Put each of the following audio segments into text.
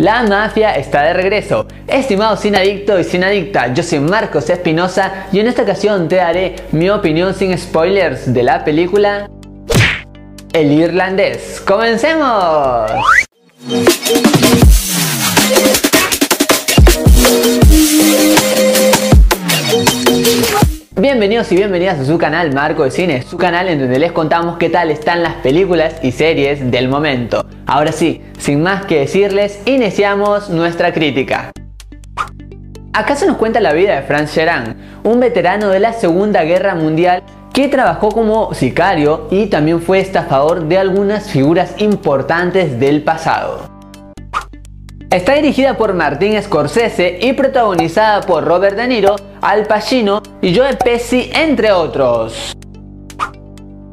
La mafia está de regreso. Estimado sin adicto y sin adicta, yo soy Marcos Espinosa y en esta ocasión te daré mi opinión sin spoilers de la película El Irlandés. ¡Comencemos! Bienvenidos y bienvenidas a su canal Marco de Cine, su canal en donde les contamos qué tal están las películas y series del momento. Ahora sí, sin más que decirles, iniciamos nuestra crítica. Acá se nos cuenta la vida de Franz Gerard, un veterano de la Segunda Guerra Mundial que trabajó como sicario y también fue estafador de algunas figuras importantes del pasado. Está dirigida por Martin Scorsese y protagonizada por Robert De Niro, Al Pacino y Joe Pesci, entre otros.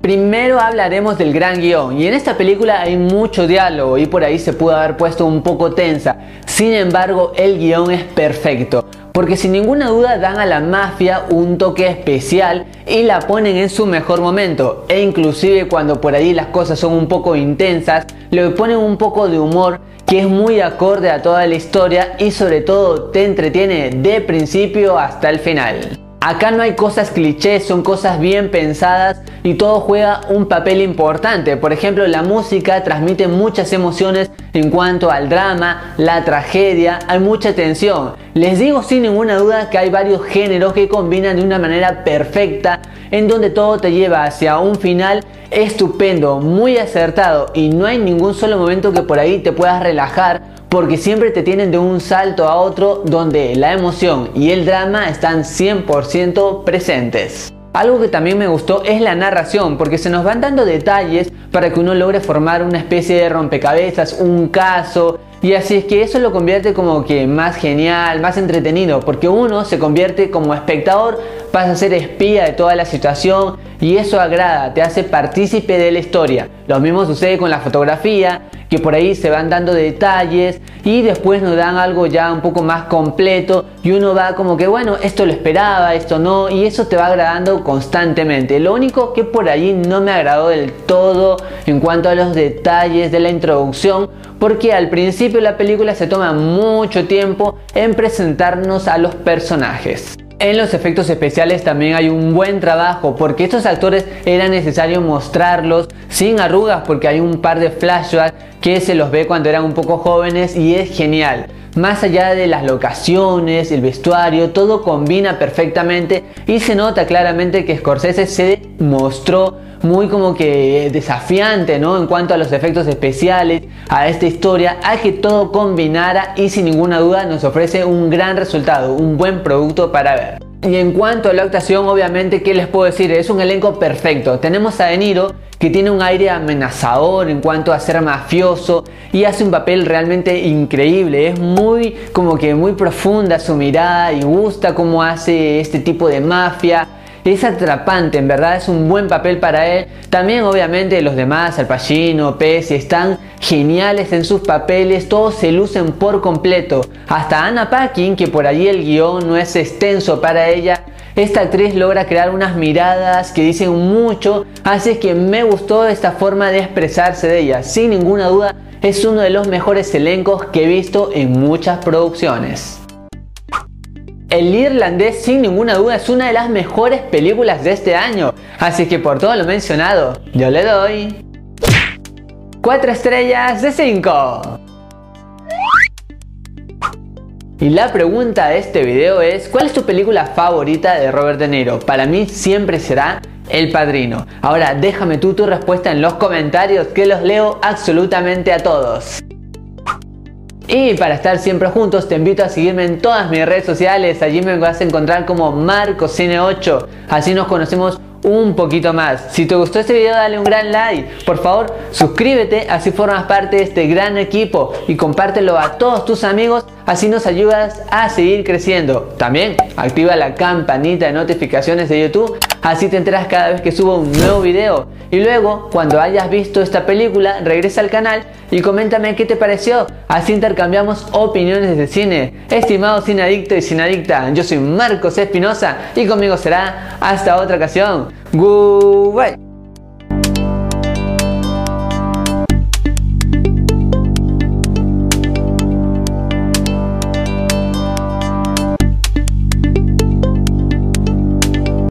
Primero hablaremos del gran guion y en esta película hay mucho diálogo y por ahí se pudo haber puesto un poco tensa. Sin embargo, el guion es perfecto porque sin ninguna duda dan a la mafia un toque especial y la ponen en su mejor momento e inclusive cuando por ahí las cosas son un poco intensas, le ponen un poco de humor que es muy acorde a toda la historia y sobre todo te entretiene de principio hasta el final. Acá no hay cosas clichés, son cosas bien pensadas y todo juega un papel importante. Por ejemplo, la música transmite muchas emociones en cuanto al drama, la tragedia, hay mucha tensión. Les digo sin ninguna duda que hay varios géneros que combinan de una manera perfecta en donde todo te lleva hacia un final estupendo, muy acertado y no hay ningún solo momento que por ahí te puedas relajar porque siempre te tienen de un salto a otro donde la emoción y el drama están 100% presentes. Algo que también me gustó es la narración, porque se nos van dando detalles para que uno logre formar una especie de rompecabezas, un caso, y así es que eso lo convierte como que más genial, más entretenido, porque uno se convierte como espectador, pasa a ser espía de toda la situación y eso agrada, te hace partícipe de la historia. Lo mismo sucede con la fotografía, que por ahí se van dando detalles y después nos dan algo ya un poco más completo y uno va como que bueno, esto lo esperaba, esto no y eso te va agradando constantemente. Lo único que por ahí no me agradó del todo en cuanto a los detalles de la introducción porque al principio la película se toma mucho tiempo en presentarnos a los personajes. En los efectos especiales también hay un buen trabajo porque estos actores era necesario mostrarlos sin arrugas porque hay un par de flashbacks que se los ve cuando eran un poco jóvenes y es genial. Más allá de las locaciones, el vestuario, todo combina perfectamente y se nota claramente que Scorsese se mostró muy como que desafiante, ¿no? En cuanto a los efectos especiales, a esta historia, a que todo combinara y sin ninguna duda nos ofrece un gran resultado, un buen producto para ver. Y en cuanto a la actuación, obviamente, ¿qué les puedo decir? Es un elenco perfecto. Tenemos a De Niro, que tiene un aire amenazador en cuanto a ser mafioso y hace un papel realmente increíble. Es muy, como que muy profunda su mirada y gusta cómo hace este tipo de mafia es atrapante, en verdad es un buen papel para él. También obviamente los demás, Al Pacino, Pesci, están geniales en sus papeles, todos se lucen por completo. Hasta Anna Paquin, que por allí el guion no es extenso para ella, esta actriz logra crear unas miradas que dicen mucho, así que me gustó esta forma de expresarse de ella. Sin ninguna duda, es uno de los mejores elencos que he visto en muchas producciones. El irlandés sin ninguna duda es una de las mejores películas de este año, así que por todo lo mencionado, yo le doy 4 estrellas de 5. Y la pregunta de este video es, ¿cuál es tu película favorita de Robert De Niro? Para mí siempre será El Padrino. Ahora déjame tú tu respuesta en los comentarios que los leo absolutamente a todos. Y para estar siempre juntos te invito a seguirme en todas mis redes sociales, allí me vas a encontrar como MarcoCine8, así nos conocemos un poquito más. Si te gustó este video dale un gran like, por favor suscríbete, así formas parte de este gran equipo. Y compártelo a todos tus amigos, así nos ayudas a seguir creciendo. También activa la campanita de notificaciones de YouTube Así te enteras cada vez que subo un nuevo video. Y luego, cuando hayas visto esta película, regresa al canal y coméntame qué te pareció. Así intercambiamos opiniones de cine. Estimado adicto y sin adicta, yo soy Marcos Espinosa y conmigo será hasta otra ocasión. Goodbye.